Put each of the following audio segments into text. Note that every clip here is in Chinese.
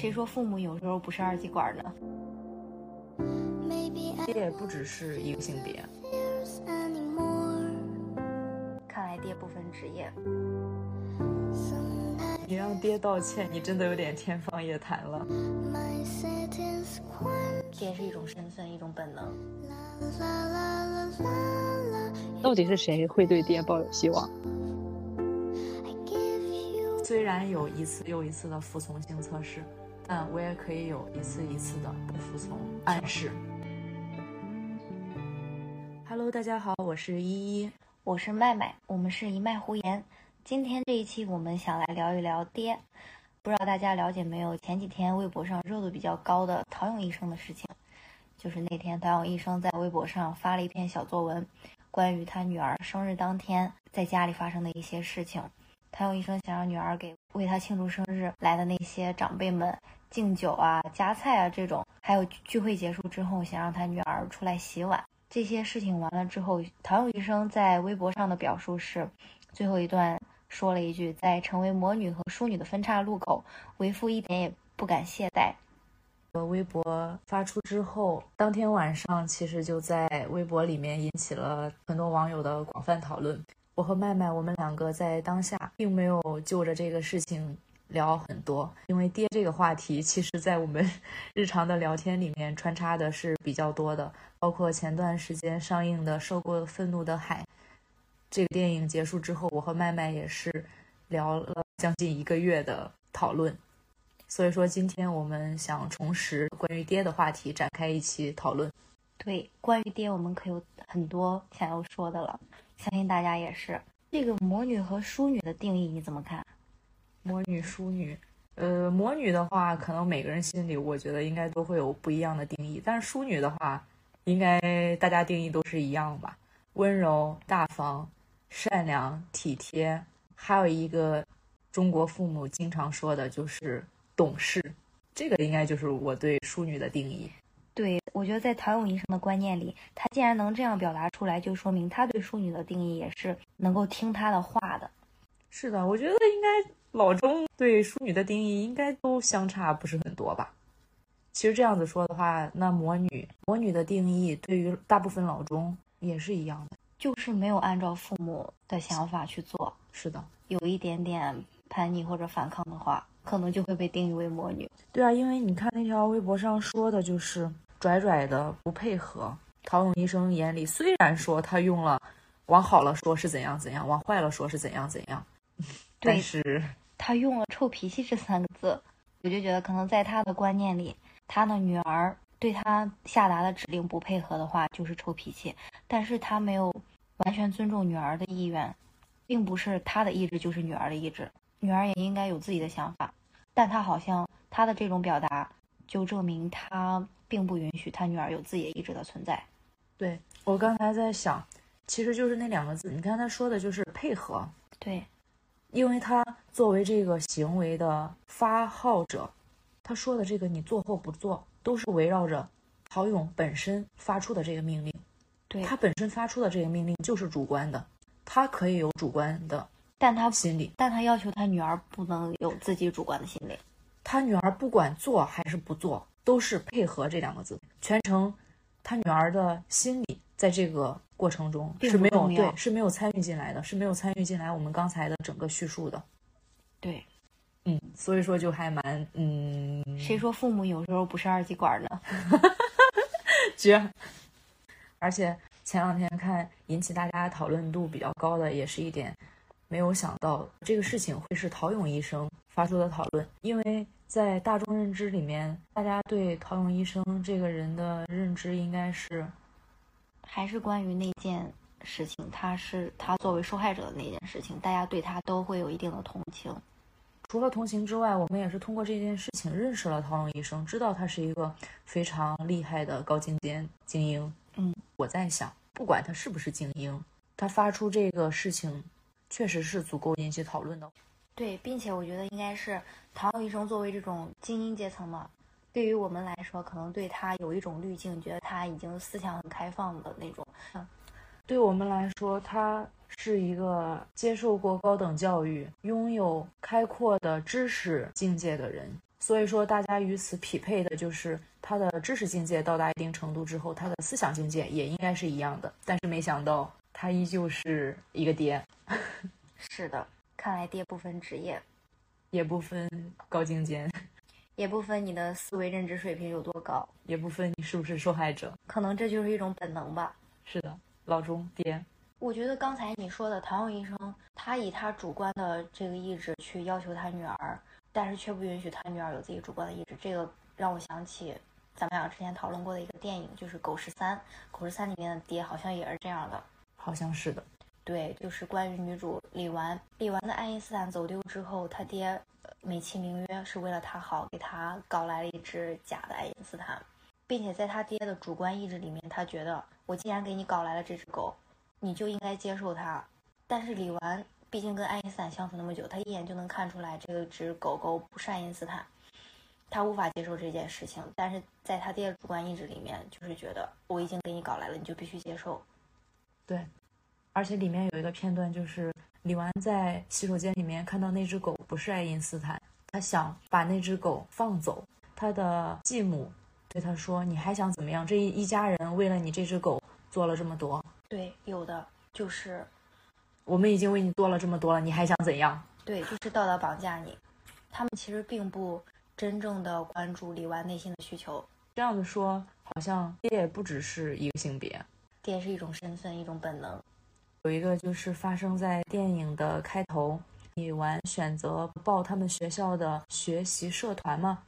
谁说父母有时候不是二极管呢？爹不只是一个性别。看来爹不分职业。你让爹道歉，你真的有点天方夜谭了。爹是一种身份，一种本能。到底是谁会对爹抱有希望？虽然有一次又一次的服从性测试，但我也可以有一次一次的不服从暗示。Hello，大家好，我是依依，我是麦麦，我们是一脉胡言。今天这一期我们想来聊一聊爹，不知道大家了解没有？前几天微博上热度比较高的陶勇医生的事情，就是那天陶勇医生在微博上发了一篇小作文，关于他女儿生日当天在家里发生的一些事情。陶勇医生想让女儿给为他庆祝生日来的那些长辈们敬酒啊、夹菜啊这种，还有聚会结束之后想让他女儿出来洗碗。这些事情完了之后，唐勇医生在微博上的表述是最后一段。说了一句：“在成为魔女和淑女的分岔路口，为父一点也不敢懈怠。”微博发出之后，当天晚上其实就在微博里面引起了很多网友的广泛讨论。我和麦麦，我们两个在当下并没有就着这个事情聊很多，因为爹这个话题，其实在我们 日常的聊天里面穿插的是比较多的，包括前段时间上映的《受过愤怒的海》。这个电影结束之后，我和麦麦也是聊了将近一个月的讨论，所以说今天我们想重拾关于爹的话题，展开一期讨论。对，关于爹，我们可有很多想要说的了，相信大家也是。这个魔女和淑女的定义你怎么看？魔女、淑女，呃，魔女的话，可能每个人心里我觉得应该都会有不一样的定义，但是淑女的话，应该大家定义都是一样吧，温柔大方。善良体贴，还有一个中国父母经常说的就是懂事，这个应该就是我对淑女的定义。对，我觉得在陶勇医生的观念里，他既然能这样表达出来，就说明他对淑女的定义也是能够听他的话的。是的，我觉得应该老中对淑女的定义应该都相差不是很多吧。其实这样子说的话，那魔女魔女的定义对于大部分老中也是一样的。就是没有按照父母的想法去做，是的，有一点点叛逆或者反抗的话，可能就会被定义为魔女。对啊，因为你看那条微博上说的就是拽拽的不配合。陶勇医生眼里虽然说他用了往好了说是怎样怎样，往坏了说是怎样怎样，但是他用了臭脾气这三个字，我就觉得可能在他的观念里，他的女儿。对他下达的指令不配合的话，就是臭脾气。但是他没有完全尊重女儿的意愿，并不是他的意志就是女儿的意志，女儿也应该有自己的想法。但他好像他的这种表达，就证明他并不允许他女儿有自己的意志的存在。对我刚才在想，其实就是那两个字，你看他说的就是配合。对，因为他作为这个行为的发号者，他说的这个你做或不做。都是围绕着陶勇本身发出的这个命令，对他本身发出的这个命令就是主观的，他可以有主观的，但他心里，但他要求他女儿不能有自己主观的心理。他女儿不管做还是不做，都是配合这两个字，全程他女儿的心理在这个过程中是没有对是没有参与进来的，是没有参与进来我们刚才的整个叙述的，对。嗯，所以说就还蛮嗯，谁说父母有时候不是二极管呢？绝！而且前两天看引起大家讨论度比较高的，也是一点没有想到这个事情会是陶勇医生发出的讨论，因为在大众认知里面，大家对陶勇医生这个人的认知应该是还是关于那件事情，他是他作为受害者的那件事情，大家对他都会有一定的同情。除了同情之外，我们也是通过这件事情认识了陶勇医生，知道他是一个非常厉害的高精尖精英。嗯，我在想，不管他是不是精英，他发出这个事情，确实是足够引起讨论的。对，并且我觉得应该是陶勇医生作为这种精英阶层嘛，对于我们来说，可能对他有一种滤镜，觉得他已经思想很开放的那种。对我们来说，他。是一个接受过高等教育、拥有开阔的知识境界的人，所以说，大家与此匹配的就是他的知识境界到达一定程度之后，他的思想境界也应该是一样的。但是没想到，他依旧是一个爹，是的，看来爹不分职业，也不分高精尖，也不分你的思维认知水平有多高，也不分你是不是受害者。可能这就是一种本能吧。是的，老钟爹。我觉得刚才你说的唐勇医生，他以他主观的这个意志去要求他女儿。但是却不允许他女儿有自己主观的意志，这个让我想起咱们俩之前讨论过的一个电影，就是《狗十三》。《狗十三》里面的爹好像也是这样的，好像是的。对，就是关于女主李纨，李纨的爱因斯坦走丢之后，他爹美其名曰是为了他好，给他搞来了一只假的爱因斯坦，并且在他爹的主观意志里面，他觉得我既然给你搞来了这只狗，你就应该接受它。但是李纨。毕竟跟爱因斯坦相处那么久，他一眼就能看出来这只狗狗不是爱因斯坦，他无法接受这件事情。但是在他爹的主观意志里面，就是觉得我已经给你搞来了，你就必须接受。对，而且里面有一个片段，就是李纨在洗手间里面看到那只狗不是爱因斯坦，他想把那只狗放走。他的继母对他说：“你还想怎么样？这一一家人为了你这只狗做了这么多。”对，有的就是。我们已经为你做了这么多了，你还想怎样？对，就是道德绑架你。他们其实并不真正的关注李纨内心的需求。这样子说，好像爹也不只是一个性别，爹是一种身份，一种本能。有一个就是发生在电影的开头，李纨选择报他们学校的学习社团吗？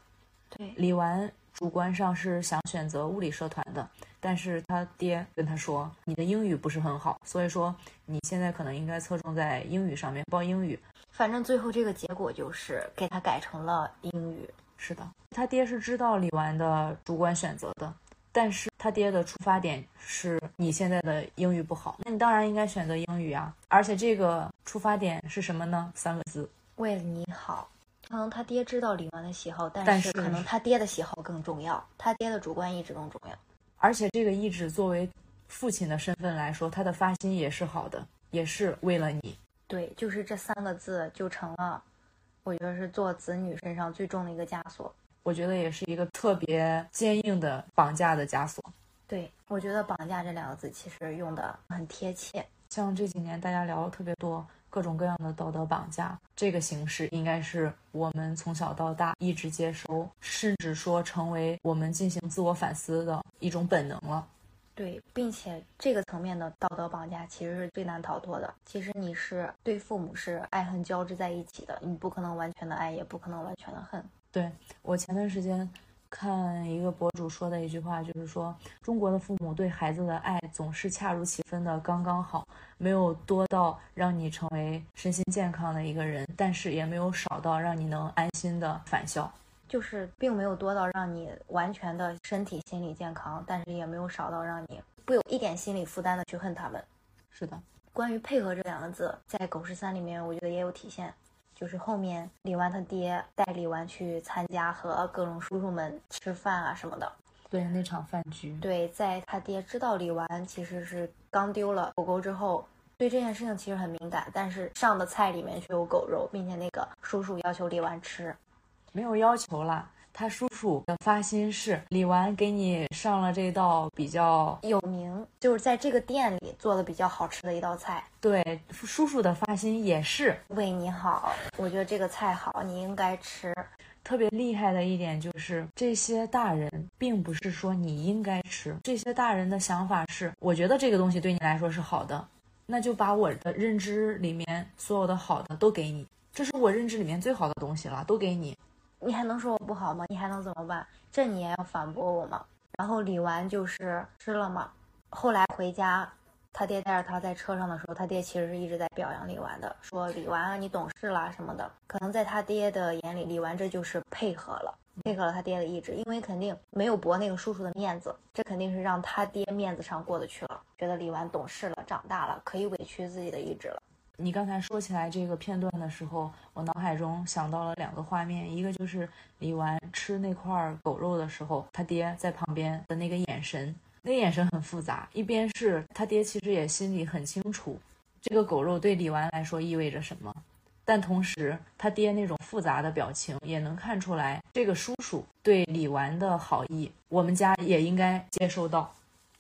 对，李纨主观上是想选择物理社团的。但是他爹跟他说：“你的英语不是很好，所以说你现在可能应该侧重在英语上面报英语。”反正最后这个结果就是给他改成了英语。是的，他爹是知道李纨的主观选择的，但是他爹的出发点是你现在的英语不好，那你当然应该选择英语啊！而且这个出发点是什么呢？三个字：为了你好。可能他爹知道李纨的喜好，但是可能他爹的喜好更重要，他爹的主观意志更重要。而且这个意志作为父亲的身份来说，他的发心也是好的，也是为了你。对，就是这三个字就成了，我觉得是做子女身上最重的一个枷锁。我觉得也是一个特别坚硬的绑架的枷锁。对，我觉得“绑架”这两个字其实用的很贴切。像这几年大家聊的特别多。各种各样的道德绑架，这个形式应该是我们从小到大一直接收，甚至说成为我们进行自我反思的一种本能了。对，并且这个层面的道德绑架其实是最难逃脱的。其实你是对父母是爱恨交织在一起的，你不可能完全的爱，也不可能完全的恨。对我前段时间。看一个博主说的一句话，就是说中国的父母对孩子的爱总是恰如其分的刚刚好，没有多到让你成为身心健康的一个人，但是也没有少到让你能安心的返校，就是并没有多到让你完全的身体心理健康，但是也没有少到让你不有一点心理负担的去恨他们。是的，关于配合这两个字，在《狗十三》里面，我觉得也有体现。就是后面李纨他爹带李纨去参加和各种叔叔们吃饭啊什么的，对那场饭局。对，在他爹知道李纨其实是刚丢了狗狗之后，对这件事情其实很敏感，但是上的菜里面却有狗肉，并且那个叔叔要求李纨吃，没有要求啦。他叔叔的发心是李纨给你上了这道比较有名，就是在这个店里做的比较好吃的一道菜。对，叔叔的发心也是为你好，我觉得这个菜好，你应该吃。特别厉害的一点就是，这些大人并不是说你应该吃，这些大人的想法是，我觉得这个东西对你来说是好的，那就把我的认知里面所有的好的都给你，这是我认知里面最好的东西了，都给你。你还能说我不好吗？你还能怎么办？这你也要反驳我吗？然后李纨就是吃了嘛。后来回家，他爹带着他在车上的时候，他爹其实是一直在表扬李纨的，说李纨啊，你懂事啦什么的。可能在他爹的眼里，李纨这就是配合了，配合了他爹的意志，因为肯定没有驳那个叔叔的面子，这肯定是让他爹面子上过得去了，觉得李纨懂事了，长大了，可以委屈自己的意志了。你刚才说起来这个片段的时候，我脑海中想到了两个画面，一个就是李纨吃那块狗肉的时候，他爹在旁边的那个眼神，那个眼神很复杂。一边是他爹其实也心里很清楚，这个狗肉对李纨来说意味着什么，但同时他爹那种复杂的表情也能看出来，这个叔叔对李纨的好意，我们家也应该接收到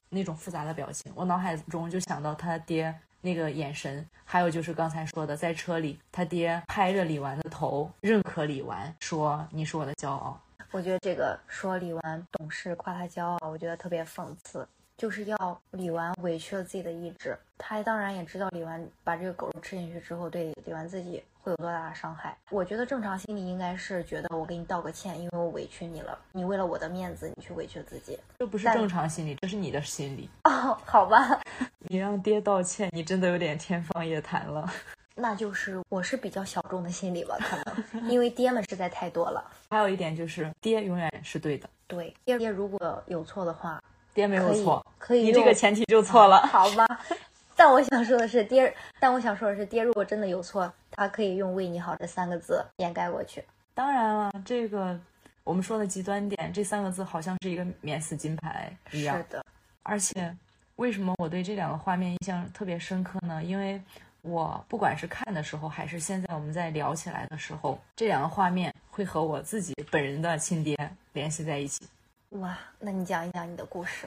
那种复杂的表情。我脑海中就想到他爹那个眼神，还有就是刚才说的，在车里他爹拍着李纨的头，认可李纨，说你是我的骄傲。我觉得这个说李纨懂事，夸他骄傲，我觉得特别讽刺，就是要李纨委屈了自己的意志。他当然也知道李纨把这个狗肉吃进去之后，对李纨自己会有多大的伤害。我觉得正常心理应该是觉得我给你道个歉，因为我委屈你了，你为了我的面子，你去委屈自己。这不是正常心理，这是你的心理。哦，好吧，你让爹道歉，你真的有点天方夜谭了。那就是我是比较小众的心理吧，可能因为爹们实在太多了。还有一点就是，爹永远是对的，对，爹爹如果有错的话，爹没有可以错，可以你这个前提就错了。好吧，但我想说的是，爹，但我想说的是，爹如果真的有错，他可以用“为你好”这三个字掩盖过去。当然了，这个我们说的极端点，这三个字好像是一个免死金牌一样是。的，而且，为什么我对这两个画面印象特别深刻呢？因为我不管是看的时候，还是现在我们在聊起来的时候，这两个画面会和我自己本人的亲爹联系在一起。哇，那你讲一讲你的故事。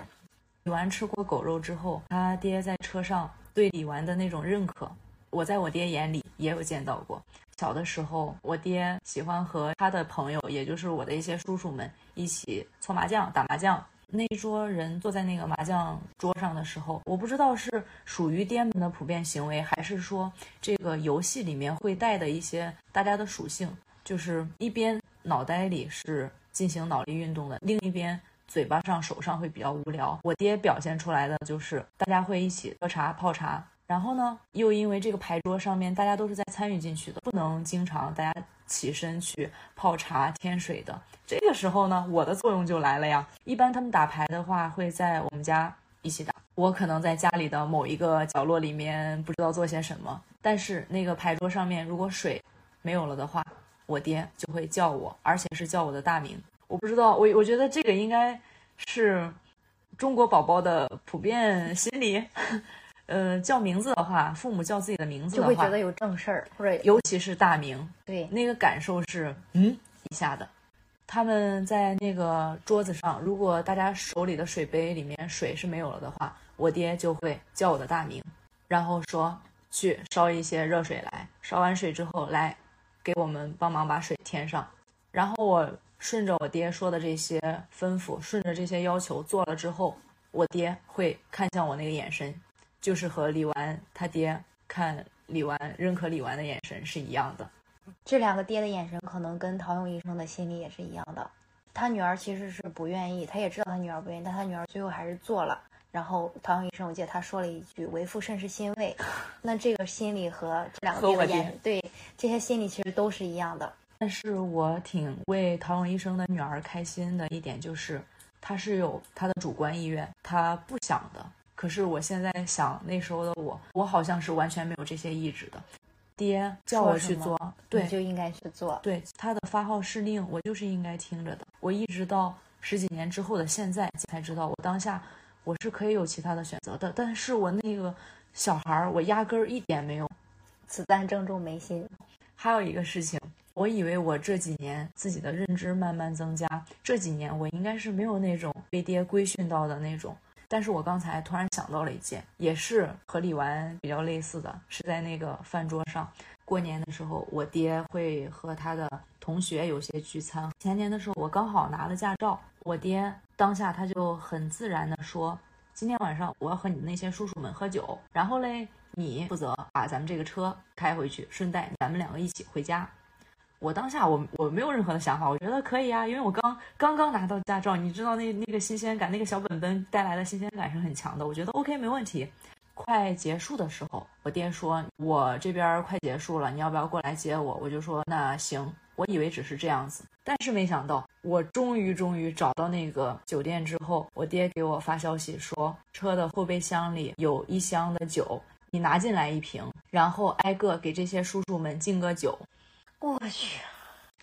李纨吃过狗肉之后，他爹在车上对李纨的那种认可，我在我爹眼里也有见到过。小的时候，我爹喜欢和他的朋友，也就是我的一些叔叔们一起搓麻将、打麻将。那一桌人坐在那个麻将桌上的时候，我不知道是属于爹们的普遍行为，还是说这个游戏里面会带的一些大家的属性，就是一边脑袋里是进行脑力运动的，另一边嘴巴上、手上会比较无聊。我爹表现出来的就是大家会一起喝茶、泡茶，然后呢，又因为这个牌桌上面大家都是在参与进去的，不能经常大家起身去泡茶、添水的。这个时候呢，我的作用就来了呀。一般他们打牌的话，会在我们家一起打。我可能在家里的某一个角落里面不知道做些什么，但是那个牌桌上面如果水没有了的话，我爹就会叫我，而且是叫我的大名。我不知道，我我觉得这个应该是中国宝宝的普遍心理。呃，叫名字的话，父母叫自己的名字的话就会觉得，有正事儿，或者尤其是大名，对，那个感受是嗯一下的。他们在那个桌子上，如果大家手里的水杯里面水是没有了的话，我爹就会叫我的大名，然后说去烧一些热水来。烧完水之后，来给我们帮忙把水添上。然后我顺着我爹说的这些吩咐，顺着这些要求做了之后，我爹会看向我那个眼神，就是和李纨他爹看李纨认可李纨的眼神是一样的。这两个爹的眼神可能跟陶勇医生的心理也是一样的。他女儿其实是不愿意，他也知道他女儿不愿意，但他女儿最后还是做了。然后陶勇医生，我记得他说了一句“为父甚是欣慰”，那这个心理和这两个爹的眼神，对这些心理其实都是一样的。但是我挺为陶勇医生的女儿开心的一点就是，她是有她的主观意愿，她不想的。可是我现在想，那时候的我，我好像是完全没有这些意志的。爹叫我去做，对就应该去做。对，他的发号施令，我就是应该听着的。我一直到十几年之后的现在才知道，我当下我是可以有其他的选择的，但是我那个小孩儿，我压根儿一点没有。子弹正中眉心。还有一个事情，我以为我这几年自己的认知慢慢增加，这几年我应该是没有那种被爹规训到的那种。但是我刚才突然想到了一件，也是和李纨比较类似的，是在那个饭桌上，过年的时候，我爹会和他的同学有些聚餐。前年的时候，我刚好拿了驾照，我爹当下他就很自然的说：“今天晚上我要和你那些叔叔们喝酒，然后嘞，你负责把咱们这个车开回去，顺带咱们两个一起回家。”我当下我我没有任何的想法，我觉得可以啊，因为我刚刚刚拿到驾照，你知道那那个新鲜感，那个小本本带来的新鲜感是很强的，我觉得 OK 没问题。快结束的时候，我爹说我这边快结束了，你要不要过来接我？我就说那行。我以为只是这样子，但是没想到，我终于终于找到那个酒店之后，我爹给我发消息说，车的后备箱里有一箱的酒，你拿进来一瓶，然后挨个给这些叔叔们敬个酒。我去，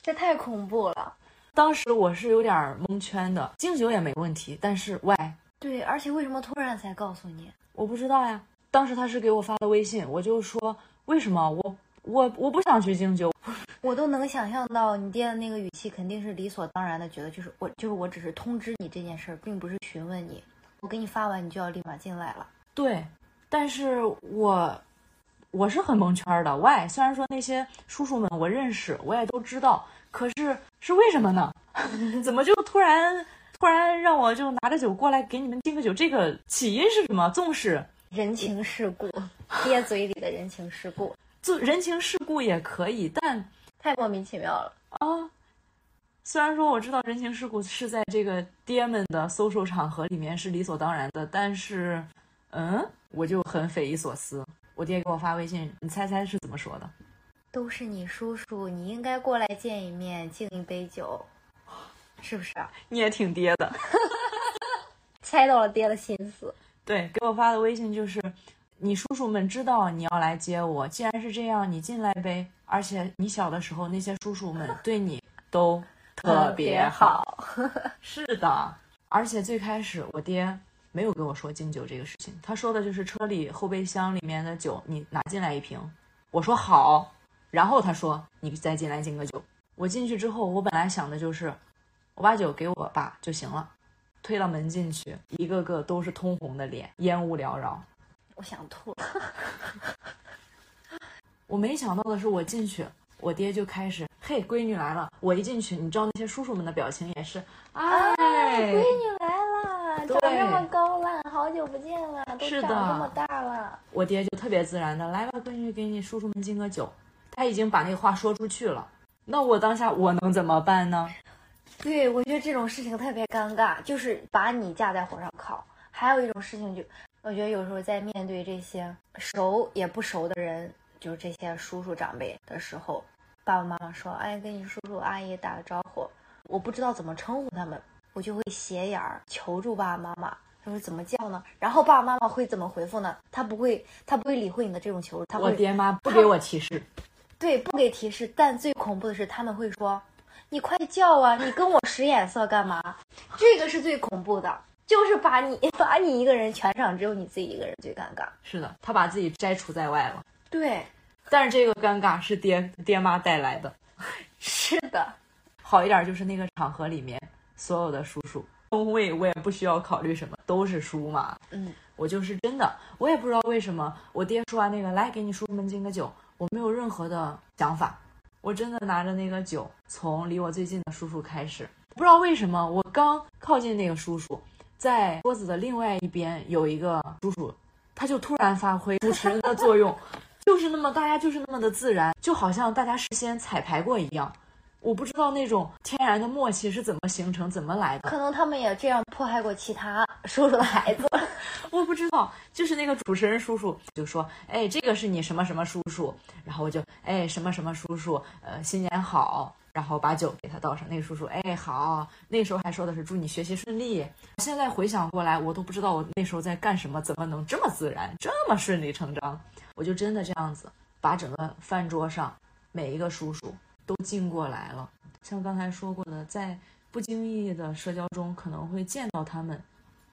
这太恐怖了。当时我是有点蒙圈的，敬酒也没问题，但是 why？，对，而且为什么突然才告诉你？我不知道呀。当时他是给我发的微信，我就说为什么我我我不想去敬酒。我都能想象到你爹的那个语气，肯定是理所当然的，觉得就是我就是我只是通知你这件事儿，并不是询问你。我给你发完，你就要立马进来了。对，但是我我是很蒙圈的。喂，虽然说那些叔叔们我认识，我也都知道，可是是为什么呢？怎么就突然突然让我就拿着酒过来给你们敬个酒？这个起因是什么？纵使人情世故，爹嘴里的人情世故，就人情世故也可以，但太莫名其妙了啊！虽然说我知道人情世故是在这个爹们的 social 场合里面是理所当然的，但是，嗯，我就很匪夷所思。我爹给我发微信，你猜猜是怎么说的？都是你叔叔，你应该过来见一面，敬一杯酒，是不是啊？你也挺爹的，猜到了爹的心思。对，给我发的微信就是，你叔叔们知道你要来接我，既然是这样，你进来呗。而且你小的时候，那些叔叔们对你都。特别好，是的，而且最开始我爹没有跟我说敬酒这个事情，他说的就是车里后备箱里面的酒，你拿进来一瓶。我说好，然后他说你再进来敬个酒。我进去之后，我本来想的就是我把酒给我爸就行了，推到门进去，一个个都是通红的脸，烟雾缭绕，我想吐。我没想到的是，我进去。我爹就开始，嘿，闺女来了。我一进去，你知道那些叔叔们的表情也是，哎，闺女来了，长这么高了，好久不见了，都长这么大了。我爹就特别自然的，来吧，闺女，给你叔叔们敬个酒。他已经把那话说出去了，那我当下我能怎么办呢？对，我觉得这种事情特别尴尬，就是把你架在火上烤。还有一种事情，就我觉得有时候在面对这些熟也不熟的人。就是这些叔叔长辈的时候，爸爸妈妈说：“哎，跟你叔叔阿姨打个招呼。”我不知道怎么称呼他们，我就会斜眼儿求助爸爸妈妈，他说怎么叫呢？然后爸爸妈妈会怎么回复呢？他不会，他不会理会你的这种求助。他我爹妈不给我提示，对，不给提示。但最恐怖的是，他们会说：“你快叫啊！你跟我使眼色干嘛？”这个是最恐怖的，就是把你把你一个人，全场只有你自己一个人最尴尬。是的，他把自己摘除在外了。对，但是这个尴尬是爹爹妈带来的。是的，好一点就是那个场合里面所有的叔叔，工位我也不需要考虑什么，都是叔嘛。嗯，我就是真的，我也不知道为什么，我爹说完那个来给你叔叔们敬个酒，我没有任何的想法，我真的拿着那个酒，从离我最近的叔叔开始，不知道为什么，我刚靠近那个叔叔，在桌子的另外一边有一个叔叔，他就突然发挥主持人的作用。就是那么，大家就是那么的自然，就好像大家事先彩排过一样。我不知道那种天然的默契是怎么形成、怎么来的。可能他们也这样迫害过其他叔叔的孩子。我不知道，就是那个主持人叔叔就说：“哎，这个是你什么什么叔叔。”然后我就：“哎，什么什么叔叔，呃，新年好。”然后把酒给他倒上。那个叔叔：“哎，好。”那时候还说的是祝你学习顺利。现在回想过来，我都不知道我那时候在干什么，怎么能这么自然，这么顺理成章。我就真的这样子，把整个饭桌上每一个叔叔都进过来了。像刚才说过的，在不经意的社交中可能会见到他们，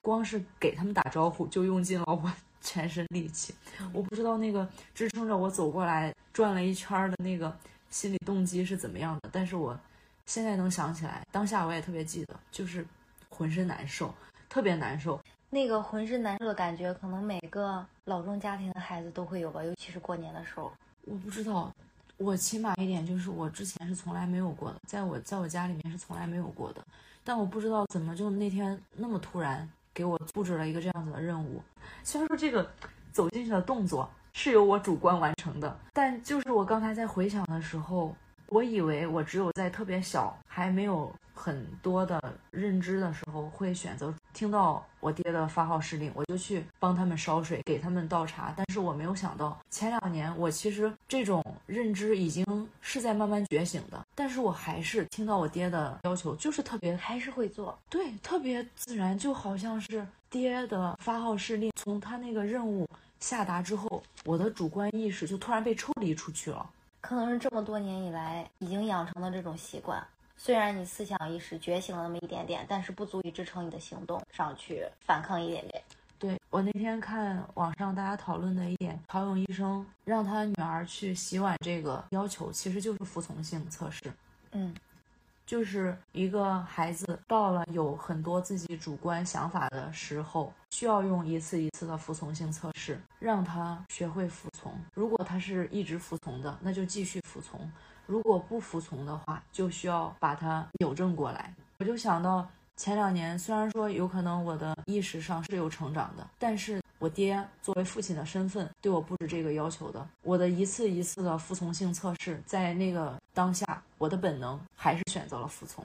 光是给他们打招呼就用尽了我 全身力气。我不知道那个支撑着我走过来转了一圈的那个心理动机是怎么样的，但是我现在能想起来，当下我也特别记得，就是浑身难受，特别难受。那个浑身难受的感觉，可能每个老中家庭的孩子都会有吧，尤其是过年的时候。我不知道，我起码一点就是我之前是从来没有过的，在我在我家里面是从来没有过的。但我不知道怎么就那天那么突然给我布置了一个这样子的任务。虽然说这个走进去的动作是由我主观完成的，但就是我刚才在回想的时候，我以为我只有在特别小还没有。很多的认知的时候，会选择听到我爹的发号施令，我就去帮他们烧水，给他们倒茶。但是我没有想到，前两年我其实这种认知已经是在慢慢觉醒的，但是我还是听到我爹的要求，就是特别还是会做，对，特别自然，就好像是爹的发号施令。从他那个任务下达之后，我的主观意识就突然被抽离出去了，可能是这么多年以来已经养成的这种习惯。虽然你思想意识觉醒了那么一点点，但是不足以支撑你的行动上去反抗一点点。对我那天看网上大家讨论的一点，陶勇医生让他女儿去洗碗这个要求，其实就是服从性测试。嗯，就是一个孩子到了有很多自己主观想法的时候，需要用一次一次的服从性测试，让他学会服从。如果他是一直服从的，那就继续服从；如果不服从的话，就需要把它扭正过来。我就想到前两年，虽然说有可能我的意识上是有成长的，但是我爹作为父亲的身份对我不止这个要求的。我的一次一次的服从性测试，在那个当下，我的本能还是选择了服从，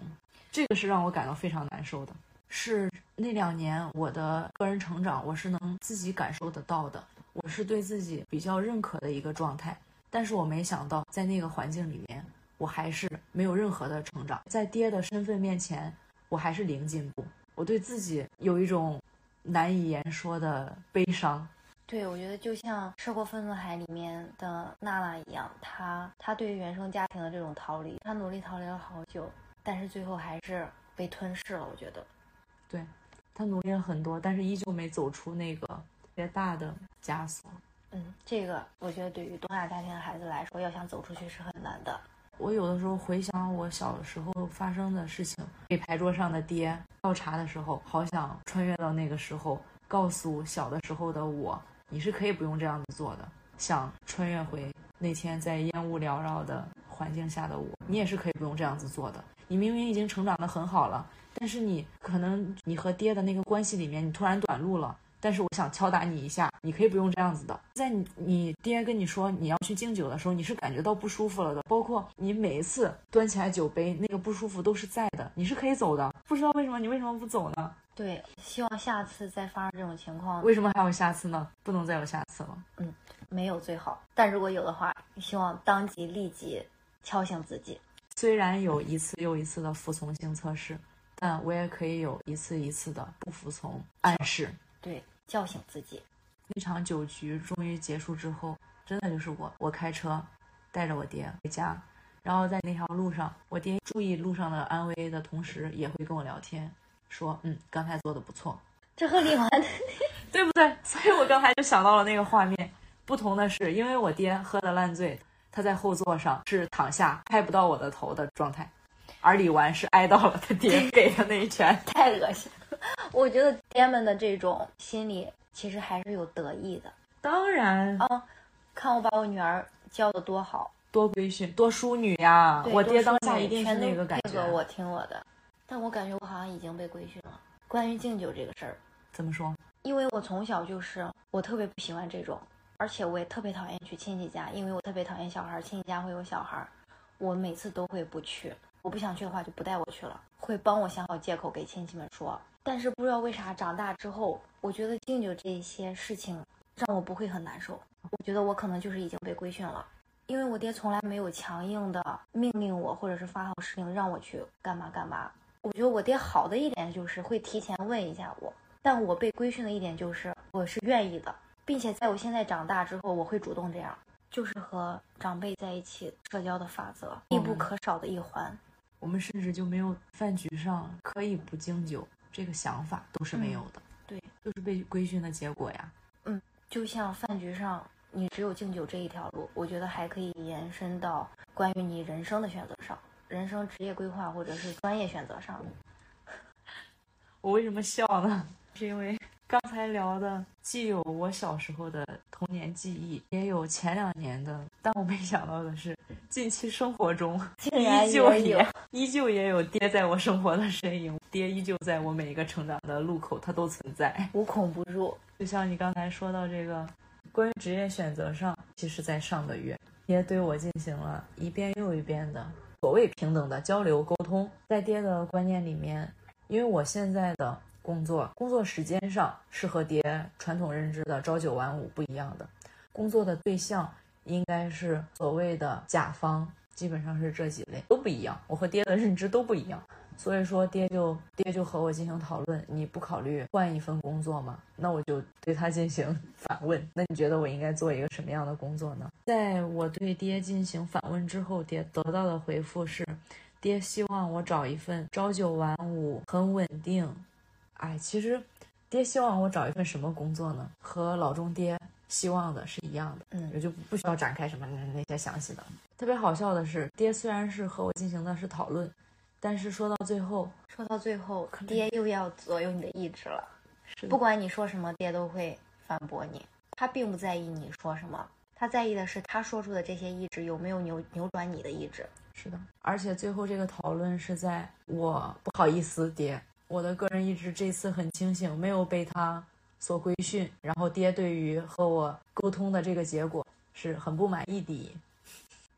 这个是让我感到非常难受的。是那两年我的个人成长，我是能自己感受得到的，我是对自己比较认可的一个状态。但是我没想到，在那个环境里面，我还是没有任何的成长，在爹的身份面前，我还是零进步。我对自己有一种难以言说的悲伤。对，我觉得就像《涉过愤怒海》里面的娜娜一样，她她对于原生家庭的这种逃离，她努力逃离了好久，但是最后还是被吞噬了。我觉得，对她努力了很多，但是依旧没走出那个特别大的枷锁。嗯，这个我觉得对于东亚家庭的孩子来说，要想走出去是很难的。我有的时候回想我小时候发生的事情，给牌桌上的爹倒茶的时候，好想穿越到那个时候，告诉小的时候的我，你是可以不用这样子做的。想穿越回那天在烟雾缭绕的环境下的我，你也是可以不用这样子做的。你明明已经成长得很好了，但是你可能你和爹的那个关系里面，你突然短路了。但是我想敲打你一下，你可以不用这样子的。在你你爹跟你说你要去敬酒的时候，你是感觉到不舒服了的。包括你每一次端起来酒杯，那个不舒服都是在的。你是可以走的，不知道为什么你为什么不走呢？对，希望下次再发生这种情况，为什么还有下次呢？不能再有下次了。嗯没有最好，但如果有的话，希望当即立即敲醒自己。虽然有一次又一次的服从性测试，但我也可以有一次一次的不服从暗示。对，叫醒自己。那场酒局终于结束之后，真的就是我，我开车带着我爹回家，然后在那条路上，我爹注意路上的安危的同时，也会跟我聊天，说，嗯，刚才做的不错，这和李纨 对不对？所以我刚才就想到了那个画面。不同的是，因为我爹喝的烂醉，他在后座上是躺下拍不到我的头的状态，而李纨是挨到了他爹 给的那一拳。太恶心了。我觉得爹们的这种心理其实还是有得意的。当然，啊，看我把我女儿教的多好，多规训，多淑女呀！对我爹当下一定是那个感觉。这个我听我的，但我感觉我好像已经被规训了。关于敬酒这个事儿，怎么说？因为我从小就是我特别不喜欢这种，而且我也特别讨厌去亲戚家，因为我特别讨厌小孩儿，亲戚家会有小孩儿，我每次都会不去。我不想去的话就不带我去了，会帮我想好借口给亲戚们说。但是不知道为啥长大之后，我觉得敬酒这些事情让我不会很难受。我觉得我可能就是已经被规训了，因为我爹从来没有强硬的命令我，或者是发号施令让我去干嘛干嘛。我觉得我爹好的一点就是会提前问一下我，但我被规训的一点就是我是愿意的，并且在我现在长大之后，我会主动这样，就是和长辈在一起社交的法则必不可少的一环。我们甚至就没有饭局上可以不敬酒这个想法都是没有的。对，就是被规训的结果呀。嗯就像饭局上，你只有敬酒这一条路，我觉得还可以延伸到关于你人生的选择上，人生职业规划或者是专业选择上。我为什么笑呢？是因为刚才聊的既有我小时候的童年记忆，也有前两年的，但我没想到的是，近期生活中 竟然依旧也有 依旧也有爹在我生活的身影，爹依旧在我每一个成长的路口，他都存在。无孔不入。就像你刚才说到这个，关于职业选择上，其实在上个月爹对我进行了一遍又一遍的所谓平等的交流沟通。在爹的观念里面，因为我现在的工作工作时间上是和爹传统认知的朝九晚五不一样的，工作的对象应该是所谓的甲方，基本上是这几类都不一样。我和爹的认知都不一样。所以说，爹就爹就和我进行讨论，你不考虑换一份工作吗？那我就对他进行反问，那你觉得我应该做一个什么样的工作呢？在我对爹进行反问之后，爹得到的回复是，爹希望我找一份朝九晚五、很稳定。哎，其实爹希望我找一份什么工作呢？和老中爹希望的是一样的，嗯也就不需要展开什么那那些详细的。特别好笑的是，爹虽然是和我进行的是讨论，但是说到最后，说到最后，爹又要左右你的意志了。是不管你说什么，爹都会反驳你。他并不在意你说什么，他在意的是他说出的这些意志有没有扭扭转你的意志。是的，而且最后这个讨论是在我不好意思，爹，我的个人意志这次很清醒，没有被他所规训。然后爹对于和我沟通的这个结果是很不满意的。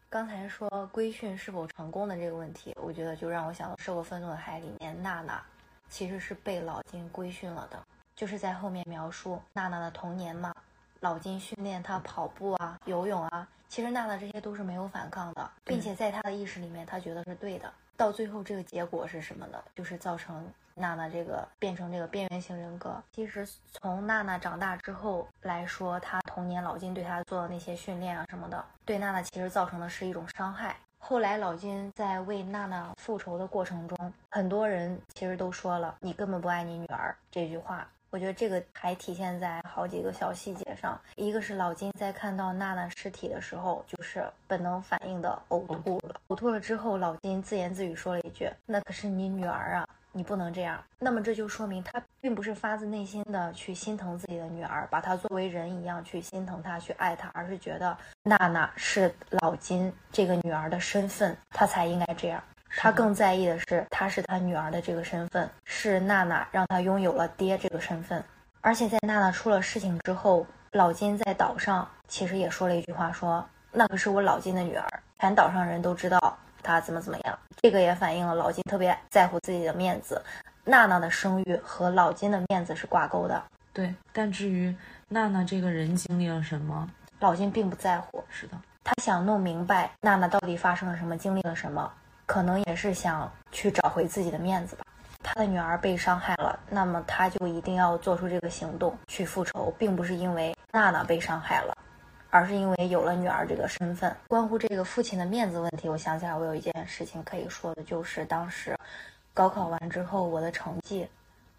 刚才说规训是否成功的这个问题，我觉得就让我想到《受过愤怒的海》里面娜娜其实是被老金规训了的，就是在后面描述娜娜的童年嘛，老金训练她跑步啊、游泳啊，其实娜娜这些都是没有反抗的，并且在她的意识里面，她觉得是对的。到最后这个结果是什么呢？就是造成娜娜这个变成这个边缘型人格。其实从娜娜长大之后来说，她童年老金对她做的那些训练啊什么的，对娜娜其实造成的是一种伤害。后来老金在为娜娜复仇的过程中，很多人其实都说了“你根本不爱你女儿”这句话。我觉得这个还体现在好几个小细节上，一个是老金在看到娜娜尸体的时候，就是本能反应的呕吐了。呕吐了之后，老金自言自语说了一句：“那可是你女儿啊，你不能这样。”那么这就说明他并不是发自内心的去心疼自己的女儿，把她作为人一样去心疼她、去爱她，而是觉得娜娜是老金这个女儿的身份，他才应该这样。他更在意的是，她是他女儿的这个身份，是娜娜让他拥有了爹这个身份。而且在娜娜出了事情之后，老金在岛上其实也说了一句话说，那可是我老金的女儿，全岛上人都知道她怎么怎么样。这个也反映了老金特别在乎自己的面子，娜娜的声誉和老金的面子是挂钩的。对，但至于娜娜这个人经历了什么，老金并不在乎，是的，他想弄明白娜娜到底发生了什么，经历了什么，可能也是想去找回自己的面子吧。他的女儿被伤害了，那么他就一定要做出这个行动去复仇，并不是因为娜娜被伤害了，而是因为有了女儿这个身份。关乎这个父亲的面子问题，我想起来我有一件事情可以说的，就是当时高考完之后我的成绩。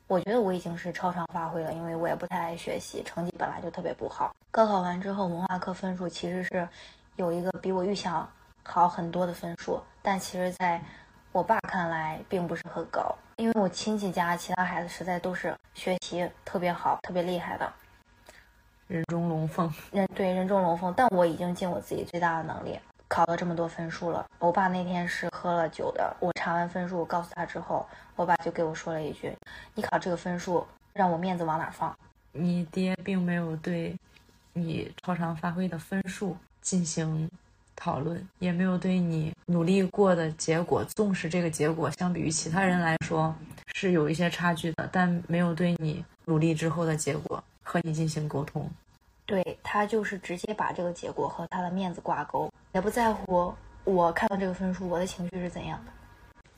我觉得我已经是超常发挥了，因为我也不太爱学习，成绩本来就特别不好。高考完之后，文化课分数其实是有一个比我预想好很多的分数，但其实在我爸看来并不是很高，因为我亲戚家其他孩子实在都是学习特别好、特别厉害的，人中龙凤。人对人中龙凤。但我已经尽我自己最大的能力，考了这么多分数了。我爸那天是喝了酒的，我查完分数告诉他之后，我爸就给我说了一句：“你考这个分数，让我面子往哪放？”你爹并没有对你超常发挥的分数进行讨论，也没有对你努力过的结果，纵使这个结果相比于其他人来说是有一些差距的，但没有对你努力之后的结果和你进行沟通。对他就是直接把这个结果和他的面子挂钩，也不在乎我看到这个分数我的情绪是怎样的。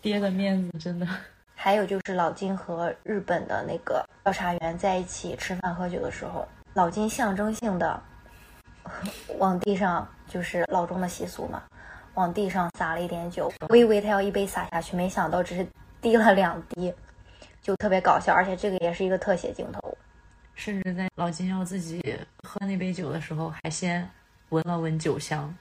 爹的面子真的，还有就是老金和日本的那个调查员在一起吃饭喝酒的时候，老金象征性的 往地上，就是老钟的习俗嘛，往地上撒了一点酒。我以为他要一杯洒下去，没想到只是滴了两滴，就特别搞笑，而且这个也是一个特写镜头。甚至在老金要自己喝那杯酒的时候，还先闻了闻酒香。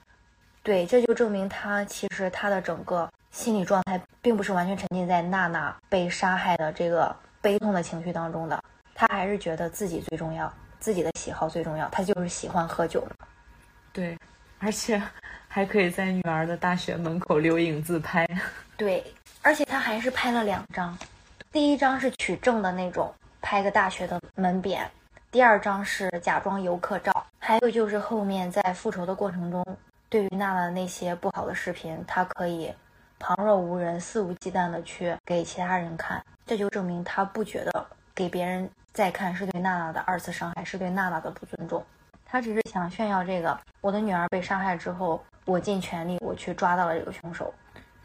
对，这就证明他其实他的整个心理状态并不是完全沉浸在娜娜被杀害的这个悲痛的情绪当中的，他还是觉得自己最重要，自己的喜好最重要，他就是喜欢喝酒嘛。对，而且还可以在女儿的大学门口留影自拍。对，而且他还是拍了两张，第一张是取证的那种，拍个大学的门匾；第二张是假装游客照。还有就是后面在复仇的过程中，对于娜娜那些不好的视频，他可以旁若无人、肆无忌惮的去给其他人看，这就证明他不觉得给别人再看是对娜娜的二次伤害，是对娜娜的不尊重。他只是想炫耀这个，我的女儿被杀害之后，我尽全力，我去抓到了这个凶手，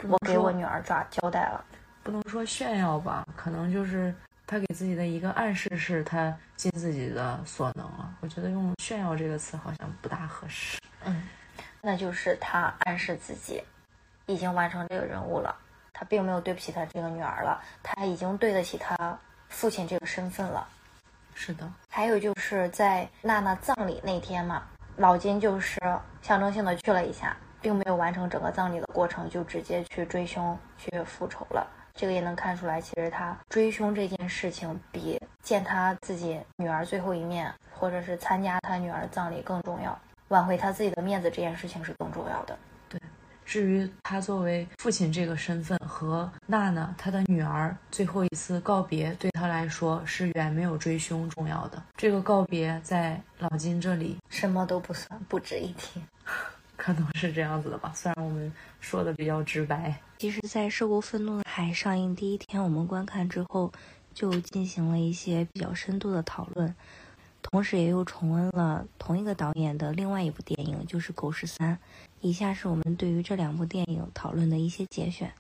我给我女儿抓交代了。不能说炫耀吧，可能就是他给自己的一个暗示，是他尽自己的所能了。我觉得用炫耀这个词好像不大合适。嗯，那就是他暗示自己已经完成这个任务了，他并没有对不起他这个女儿了，他已经对得起他父亲这个身份了。是的，还有就是在娜娜葬礼那天嘛，老金就是象征性的去了一下，并没有完成整个葬礼的过程，就直接去追凶去复仇了。这个也能看出来，其实他追凶这件事情比见他自己女儿最后一面，或者是参加他女儿葬礼更重要，挽回他自己的面子这件事情是更重要的。对至于他作为父亲这个身份和娜娜他的女儿最后一次告别，对他来说是远没有追凶重要的。这个告别在老金这里什么都不算，不值一提。可能是这样子的吧，虽然我们说的比较直白。其实，在《涉过愤怒的海》上映第一天，我们观看之后，就进行了一些比较深度的讨论。同时，也又重温了同一个导演的另外一部电影，就是《狗十三》。以下是我们对于这两部电影讨论的一些节选。《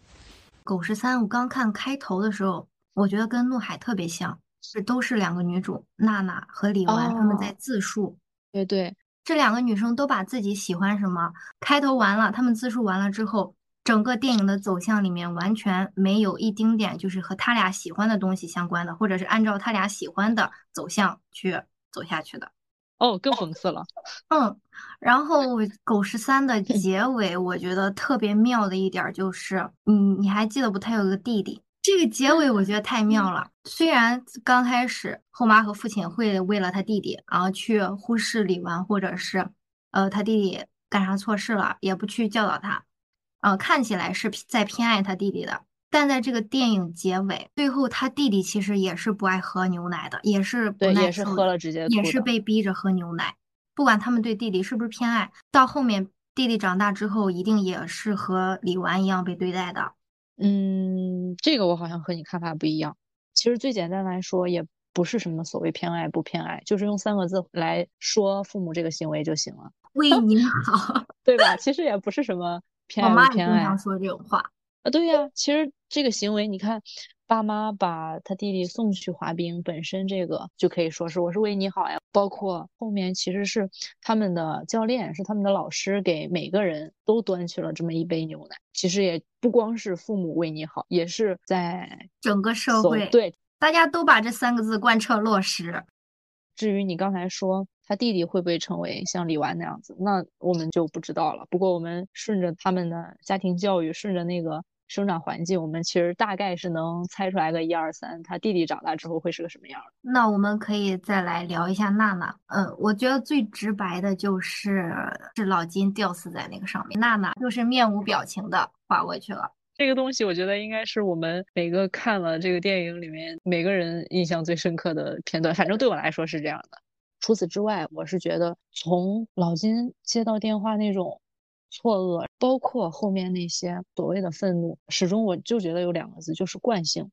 狗十三》，我刚看开头的时候，我觉得跟《怒海》特别像，是都是两个女主娜娜和李纨她们在自述。对对，这两个女生都把自己喜欢什么开头完了，她们自述完了之后，整个电影的走向里面完全没有一丁点就是和他俩喜欢的东西相关的，或者是按照他俩喜欢的走向去。走下去的，哦，更讽刺了。嗯，然后《狗十三》的结尾，我觉得特别妙的一点就是，嗯，你还记得不？他有个弟弟，这个结尾我觉得太妙了。虽然刚开始后妈和父亲会为了他弟弟，然后去忽视李纨，或者是，呃，他弟弟干啥错事了，也不去教导他，呃，看起来是在偏爱他弟弟的。但在这个电影结尾，最后他弟弟其实也是不爱喝牛奶的，也是不耐也是喝了直接也是被逼着喝牛奶。不管他们对弟弟是不是偏爱，到后面弟弟长大之后，一定也是和李纨一样被对待的。嗯，这个我好像和你看法不一样。其实最简单来说，也不是什么所谓偏爱不偏爱，就是用三个字来说父母这个行为就行了。为你好，对吧？其实也不是什么偏爱偏爱。我妈经常说这种话。啊，对呀，其实这个行为，你看，爸妈把他弟弟送去滑冰，本身这个就可以说是我是为你好呀。包括后面其实是他们的教练，是他们的老师，给每个人都端去了这么一杯牛奶。其实也不光是父母为你好，也是在整个社会，对，大家都把这三个字贯彻落实。至于你刚才说他弟弟会不会成为像李纨那样子，那我们就不知道了。不过我们顺着他们的家庭教育，顺着那个。生长环境，我们其实大概是能猜出来个一二三。他弟弟长大之后会是个什么样？那我们可以再来聊一下娜娜。嗯，我觉得最直白的就是是老金吊死在那个上面，娜娜就是面无表情的划过去了。这个东西我觉得应该是我们每个看了这个电影里面每个人印象最深刻的片段，反正对我来说是这样的。除此之外，我是觉得从老金接到电话那种。错愕，包括后面那些所谓的愤怒，始终我就觉得有两个字，就是惯性。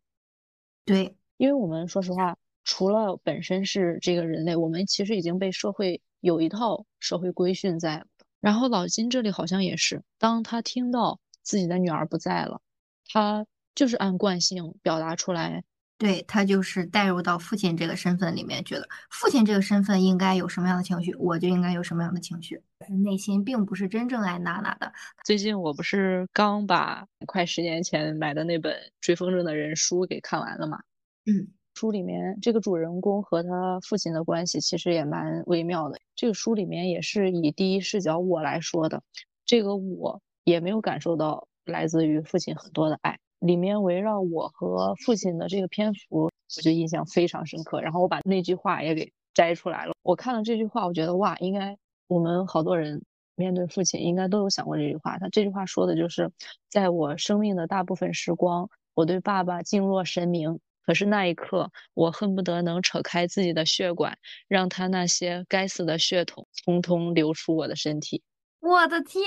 对，因为我们说实话，除了本身是这个人类，我们其实已经被社会有一套社会规训在。然后老金这里好像也是，当他听到自己的女儿不在了，他就是按惯性表达出来。对他就是带入到父亲这个身份里面，觉得父亲这个身份应该有什么样的情绪，我就应该有什么样的情绪。内心并不是真正爱娜娜的。最近我不是刚把快十年前买的那本《追风筝的人》书给看完了吗？嗯，书里面这个主人公和他父亲的关系其实也蛮微妙的。这个书里面也是以第一视角我来说的，这个我也没有感受到来自于父亲很多的爱。里面围绕我和父亲的这个篇幅，我就印象非常深刻。然后我把那句话也给摘出来了。我看了这句话，我觉得哇，应该我们好多人面对父亲，应该都有想过这句话。他这句话说的就是，在我生命的大部分时光，我对爸爸敬若神明。可是那一刻，我恨不得能扯开自己的血管，让他那些该死的血统通通流出我的身体。我的天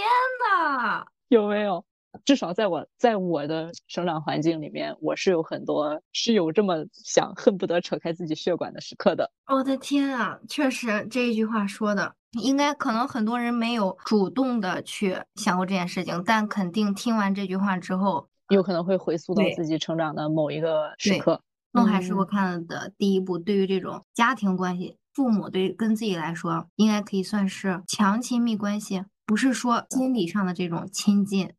呐，有没有？至少在我在我的生长环境里面，我是有很多是有这么想恨不得扯开自己血管的时刻的。我的天啊，确实这一句话说的，应该可能很多人没有主动的去想过这件事情，但肯定听完这句话之后，有可能会回溯到自己成长的某一个时刻。弄海是我看的第一部，对于这种家庭关系，父母对跟自己来说，应该可以算是强亲密关系，不是说心理上的这种亲近。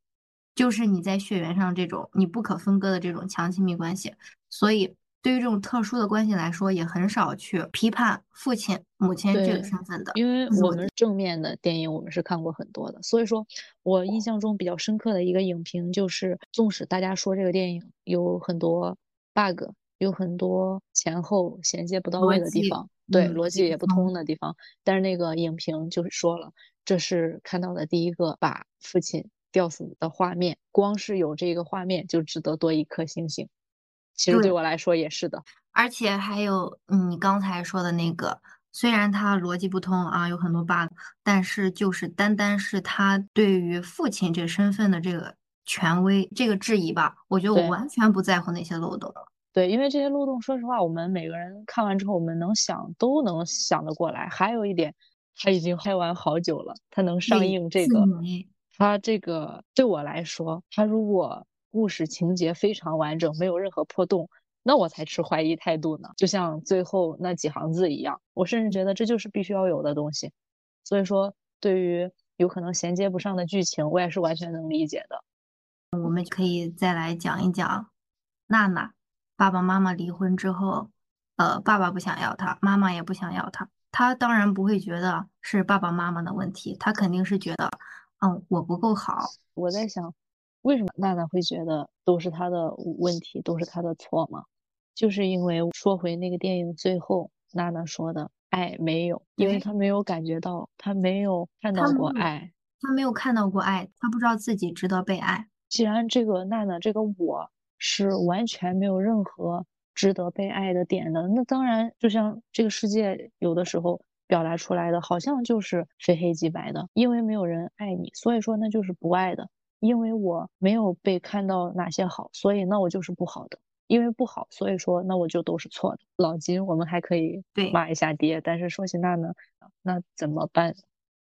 就是你在血缘上这种你不可分割的这种强亲密关系，所以对于这种特殊的关系来说，也很少去批判父亲、母亲这个身份的。因为我们正面的电影我们是看过很多的，所以说我印象中比较深刻的一个影评就是，纵使大家说这个电影有很多 bug，有很多前后衔接不到位的地方，对逻辑也不通的地方，但是那个影评就是说了，这是看到的第一个把父亲吊死的画面，光是有这个画面就值得多一颗星星。其实对我来说也是的，而且还有你刚才说的那个，虽然他逻辑不通啊，有很多 bug，但是就是单单是他对于父亲这身份的这个权威这个质疑吧，我觉得我完全不在乎那些漏洞。对，因为这些漏洞，说实话，我们每个人看完之后，我们能想都能想得过来。还有一点，他已经拍完好久了，他能上映这个，他这个对我来说，他如果。故事情节非常完整，没有任何破洞，那我才持怀疑态度呢。就像最后那几行字一样，我甚至觉得这就是必须要有的东西。所以说，对于有可能衔接不上的剧情，我也是完全能理解的。我们可以再来讲一讲娜娜，爸爸妈妈离婚之后，呃，爸爸不想要他，妈妈也不想要他，他当然不会觉得是爸爸妈妈的问题，他肯定是觉得，嗯，我不够好。我在想。为什么娜娜会觉得都是他的问题，都是他的错吗？就是因为说回那个电影最后，娜娜说的爱没有，因为他没有感觉到，他没有看到过爱，他没有看到过爱，他不知道自己值得被爱。既然这个娜娜这个我是完全没有任何值得被爱的点的，那当然就像这个世界有的时候表达出来的，好像就是非黑即白的，因为没有人爱你，所以说那就是不爱的。因为我没有被看到哪些好，所以那我就是不好的。因为不好，所以说那我就都是错的。老金，我们还可以骂一下爹，但是说起娜娜，那怎么办？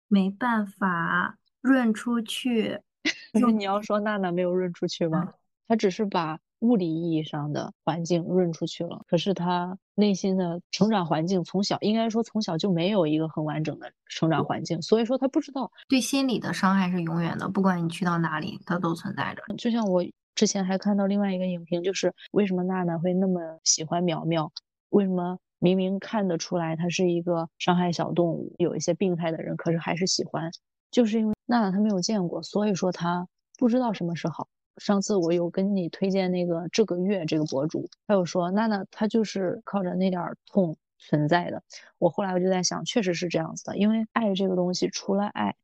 没办法润出去。就你要说娜娜没有润出去吗？她只是把。物理意义上的环境润出去了，可是他内心的成长环境从小应该说从小就没有一个很完整的成长环境，所以说他不知道对心理的伤害是永远的，不管你去到哪里，它都存在着。就像我之前还看到另外一个影评，就是为什么娜娜会那么喜欢苗苗？为什么明明看得出来他是一个伤害小动物、有一些病态的人，可是还是喜欢？就是因为娜娜她没有见过，所以说她不知道什么是好。上次我有跟你推荐那个这个月这个博主，他有说娜娜她就是靠着那点痛存在的。我后来我就在想，确实是这样子的，因为爱这个东西，除了爱，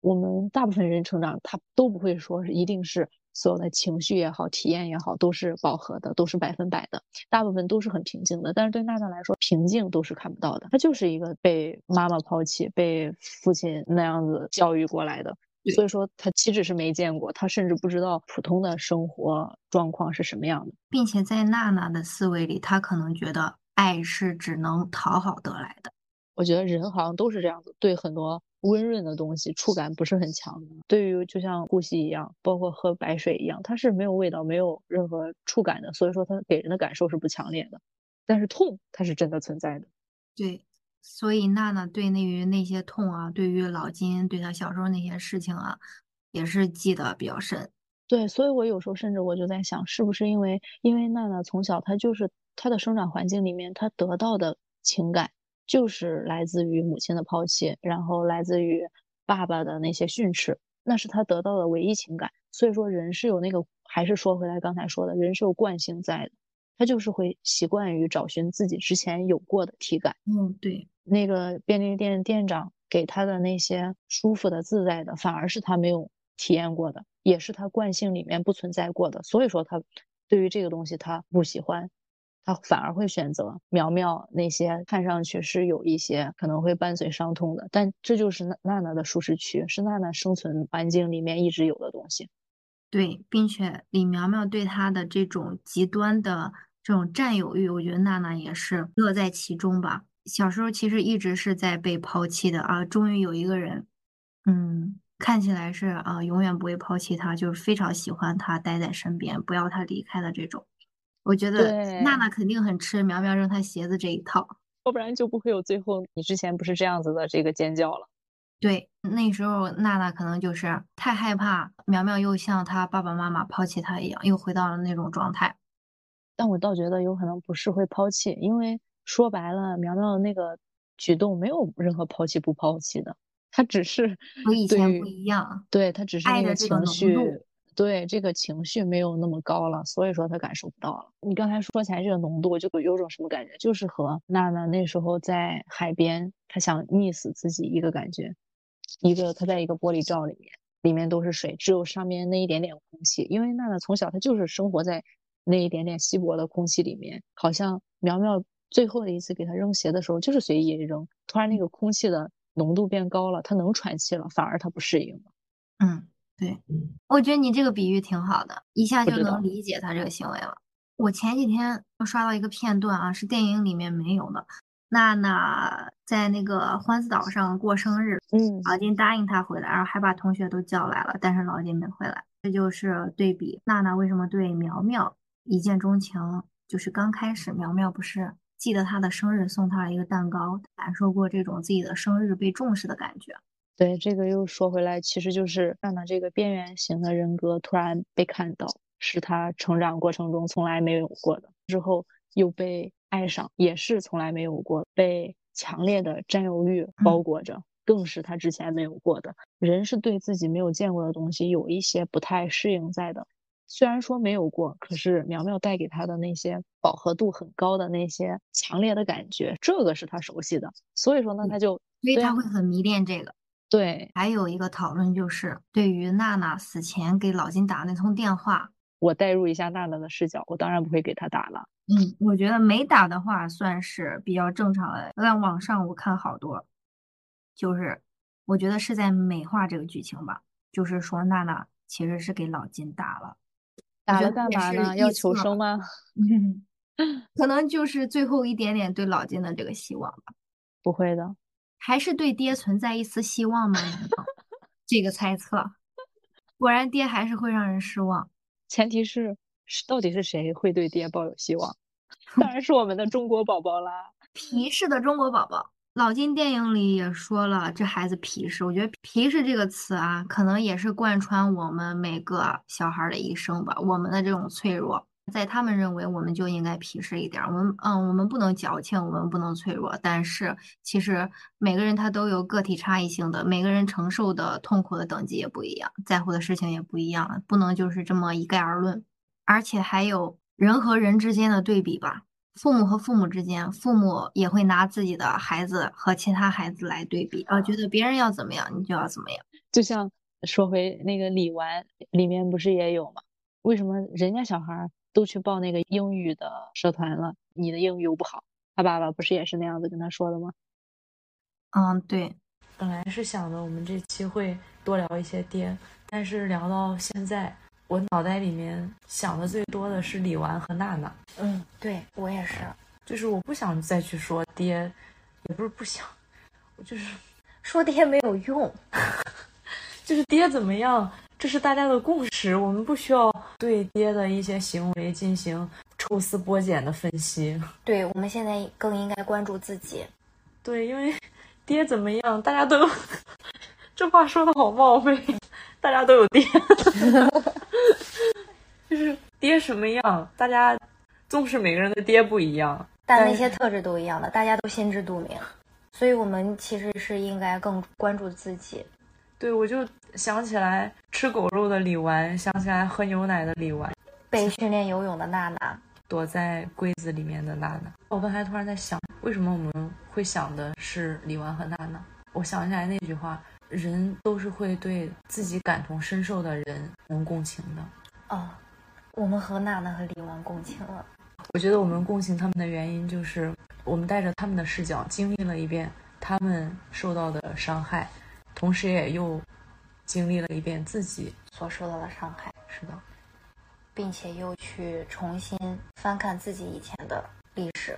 我们大部分人成长他都不会说是一定是所有的情绪也好，体验也好都是饱和的，都是百分百的，大部分都是很平静的。但是对娜娜来说，平静都是看不到的，她就是一个被妈妈抛弃、被父亲那样子教育过来的。所以说，他岂止是没见过，他甚至不知道普通的生活状况是什么样的，并且在娜娜的思维里，他可能觉得爱是只能讨好得来的。我觉得人好像都是这样子，对很多温润的东西触感不是很强的。对于就像呼吸一样，包括喝白水一样，它是没有味道、没有任何触感的，所以说它给人的感受是不强烈的。但是痛，它是真的存在的。对。所以娜娜对那于那些痛啊，对于老金对他小时候那些事情啊，也是记得比较深。对，所以我有时候甚至我就在想，是不是因为因为娜娜从小她就是她的生长环境里面，她得到的情感就是来自于母亲的抛弃，然后来自于爸爸的那些训斥，那是她得到的唯一情感。所以说人是有那个，还是说回来刚才说的，人是有惯性在的，他就是会习惯于找寻自己之前有过的体感。嗯，对。那个便利店店长给他的那些舒服的、自在的，反而是他没有体验过的，也是他惯性里面不存在过的。所以说，他对于这个东西他不喜欢，他反而会选择苗苗那些看上去是有一些可能会伴随伤痛的。但这就是娜娜娜的舒适区，是娜娜生存环境里面一直有的东西。对，并且李苗苗对他的这种极端的这种占有欲，我觉得娜娜也是乐在其中吧。小时候其实一直是在被抛弃的啊，终于有一个人，嗯，看起来是啊，永远不会抛弃他，就是非常喜欢他，待在身边，不要他离开的这种。我觉得娜娜肯定很吃苗苗扔他鞋子这一套，要不然就不会有最后你之前不是这样子的这个尖叫了。对，那时候娜娜可能就是太害怕苗苗又像他爸爸妈妈抛弃他一样，又回到了那种状态。但我倒觉得有可能不是会抛弃，因为说白了，苗苗的那个举动没有任何抛弃不抛弃的，他只是 和以前不一样，对他只是那爱的这个情绪度，对这个情绪没有那么高了，所以说他感受不到了。你刚才说起来这个浓度，就有种什么感觉，就是和娜娜那时候在海边，她想溺死自己一个感觉，一个她在一个玻璃罩里面，里面都是水，只有上面那一点点空气。因为娜娜从小她就是生活在那一点点稀薄的空气里面，好像苗苗最后的一次给他扔鞋的时候就是随意一扔，突然那个空气的浓度变高了，他能喘气了，反而他不适应了。嗯，对，我觉得你这个比喻挺好的，一下就能理解他这个行为了。我前几天刷到一个片段啊，是电影里面没有的。娜娜在那个欢子岛上过生日，嗯，老金答应她回来，然后还把同学都叫来了，但是老金没回来。这就是对比娜娜为什么对苗苗一见钟情，就是刚开始苗苗不是记得她的生日，送她了一个蛋糕，感受过这种自己的生日被重视的感觉。对，这个又说回来，其实就是让他这个边缘型的人格突然被看到，是他成长过程中从来没有过的，之后又被爱上，也是从来没有过，被强烈的占有欲包裹着，更是他之前没有过的。人是对自己没有见过的东西有一些不太适应在的，虽然说没有过，可是苗苗带给他的那些饱和度很高的那些强烈的感觉，这个是他熟悉的，所以说呢，他就所以对啊她会很迷恋这个。对还有一个讨论就是，对于娜娜死前给老金打那通电话，我代入一下娜娜的视角，我当然不会给他打了。嗯，我觉得没打的话算是比较正常的。在网上我看好多，就是我觉得是在美化这个剧情吧，就是说娜娜其实是给老金打了，打了干嘛呢？要求生吗？嗯，可能就是最后一点点对老金的这个希望吧，不会的，还是对爹存在一丝希望吗？这个猜测，果然爹还是会让人失望。前提是是到底是谁会对爹抱有希望？当然是我们的中国宝宝啦。皮实的中国宝宝。老金电影里也说了，这孩子皮实。我觉得“皮实”这个词啊，可能也是贯穿我们每个小孩的一生吧。我们的这种脆弱，在他们认为我们就应该皮实一点。我们嗯，我们不能矫情，我们不能脆弱。但是其实每个人他都有个体差异性的，每个人承受的痛苦的等级也不一样，在乎的事情也不一样，不能就是这么一概而论。而且还有人和人之间的对比吧。父母和父母之间，父母也会拿自己的孩子和其他孩子来对比，啊，觉得别人要怎么样，你就要怎么样。就像说回那个李纨里面不是也有吗？为什么人家小孩儿都去报那个英语的社团了，你的英语又不好？他爸爸不是也是那样子跟他说的吗？嗯，对，本来是想着我们这期会多聊一些爹，但是聊到现在，我脑袋里面想的最多的是李纨和娜娜，嗯，对我也是。就是我不想再去说爹，也不是不想，我就是说爹没有用，就是爹怎么样，这是大家的共识，我们不需要对爹的一些行为进行抽丝剥茧的分析。对我们现在更应该关注自己。对，因为爹怎么样，大家都有，这话说的好冒昧，大家都有爹，就是爹什么样，大家纵使每个人的爹不一样，但但那些特质都一样的，大家都心知肚明，所以我们其实是应该更关注自己。对我就想起来吃狗肉的李纨，想起来喝牛奶的李纨，被训练游泳的娜娜，躲在柜子里面的娜娜。我刚才突然在想，为什么我们会想的是李纨和娜娜？我想起来那句话：人都是会对自己感同身受的人能共情的。哦，我们和娜娜和李王共情了。我觉得我们共情他们的原因，就是我们带着他们的视角经历了一遍他们受到的伤害，同时也又经历了一遍自己所受到的伤害，是的，并且又去重新翻看自己以前的历史。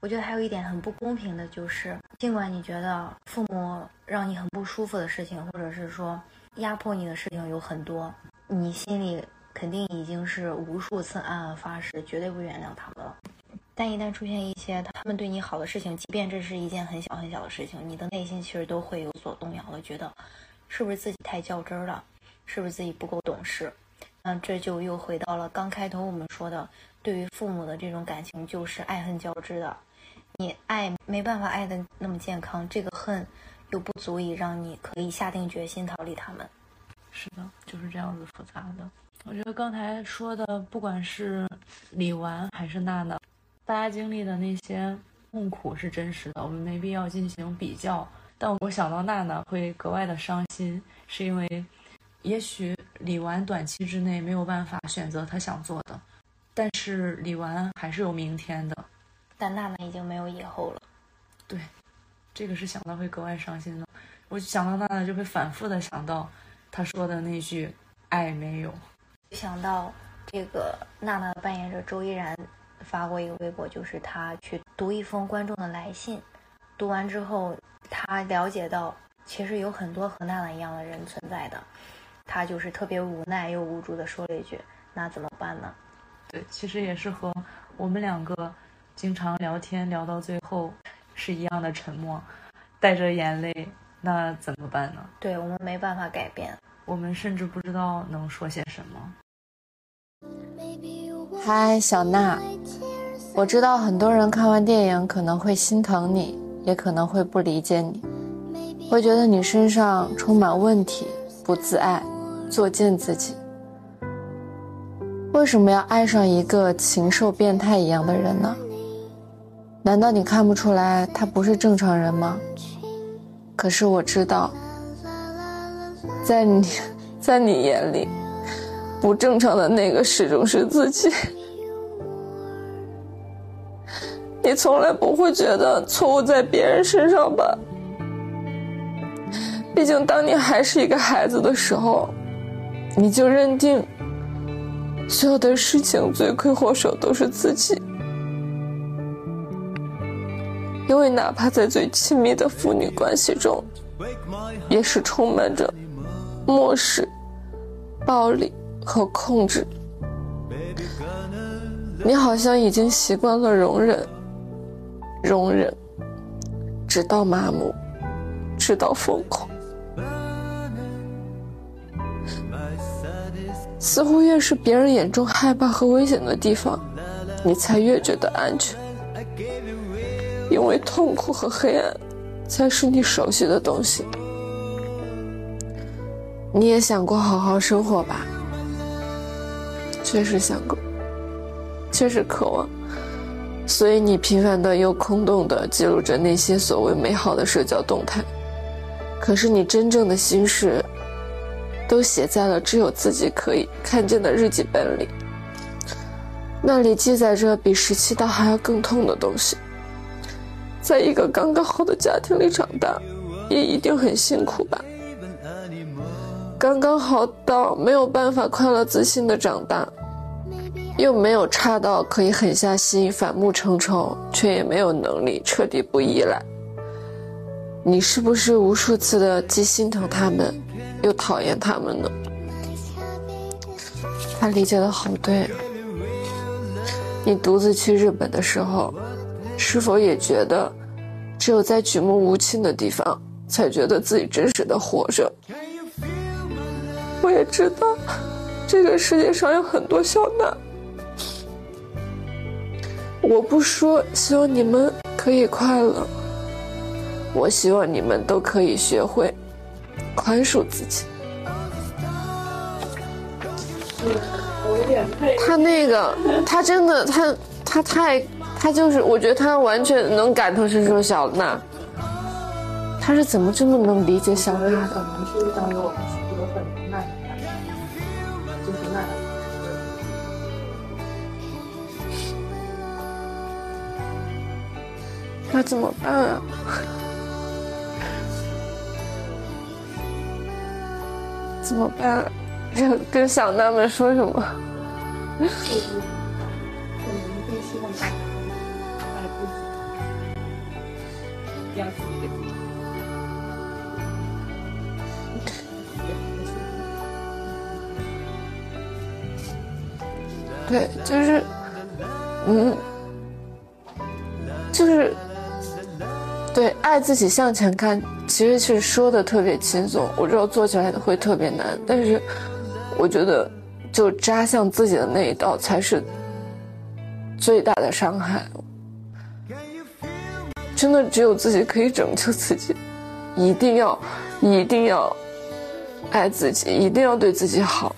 我觉得还有一点很不公平的就是，尽管你觉得父母让你很不舒服的事情，或者是说压迫你的事情有很多，你心里肯定已经是无数次暗暗发誓，绝对不原谅他们了。但一旦出现一些他们对你好的事情，即便这是一件很小很小的事情，你的内心其实都会有所动摇的，觉得是不是自己太较真了，是不是自己不够懂事？那这就又回到了刚开头我们说的，对于父母的这种感情就是爱恨交织的。你爱没办法爱的那么健康，这个恨又不足以让你可以下定决心逃离他们。是的，就是这样子复杂的。我觉得刚才说的，不管是李纨还是娜娜，大家经历的那些痛苦是真实的，我们没必要进行比较。但我想到娜娜会格外的伤心，是因为也许李纨短期之内没有办法选择她想做的，但是李纨还是有明天的。但娜娜已经没有以后了。对，这个是想到会格外伤心的。我想到娜娜就会反复的想到她说的那句“爱没有”。想到这个娜娜的扮演者周依然发过一个微博，就是她去读一封观众的来信，读完之后，她了解到其实有很多和娜娜一样的人存在的，她就是特别无奈又无助的说了一句：“那怎么办呢？”对，其实也是和我们两个。经常聊天聊到最后是一样的沉默，带着眼泪，那怎么办呢？对我们没办法改变，我们甚至不知道能说些什么。嗨，小娜，我知道很多人看完电影可能会心疼你，也可能会不理解你，会觉得你身上充满问题，不自爱，作践自己。为什么要爱上一个禽兽变态一样的人呢？难道你看不出来他不是正常人吗？可是我知道，在你，在你眼里，不正常的那个始终是自己。你从来不会觉得错误在别人身上吧？毕竟当你还是一个孩子的时候，你就认定所有的事情罪魁祸首都是自己。因为哪怕在最亲密的父女关系中，也是充满着漠视、暴力和控制。你好像已经习惯了容忍、容忍，直到麻木，直到疯狂。似乎越是别人眼中害怕和危险的地方，你才越觉得安全。因为痛苦和黑暗，才是你熟悉的东西。你也想过好好生活吧？确实想过，确实渴望，所以你频繁的又空洞的记录着那些所谓美好的社交动态。可是你真正的心事，都写在了只有自己可以看见的日记本里。那里记载着比十七刀还要更痛的东西。在一个刚刚好的家庭里长大，也一定很辛苦吧？刚刚好到没有办法快乐自信的长大，又没有差到可以狠下心反目成仇，却也没有能力彻底不依赖。你是不是无数次的既心疼他们，又讨厌他们呢？他理解的好对。你独自去日本的时候。是否也觉得，只有在举目无亲的地方，才觉得自己真实的活着？我也知道，这个世界上有很多小难。我不说，希望你们可以快乐。我希望你们都可以学会宽恕自己。他那个，他真的，他他太。他就是，我觉得他完全能感同身受小娜。他是怎么这么能理解小娜的？可能是遇到了我们许多很无奈的，就是那那怎么办啊？怎么办？跟跟小娜们说什么？对，就是，嗯，就是，对，爱自己向前看，其实是说的特别轻松。我知道做起来会特别难，但是我觉得就扎向自己的那一刀才是最大的伤害。真的只有自己可以拯救自己，一定要，一定要爱自己，一定要对自己好。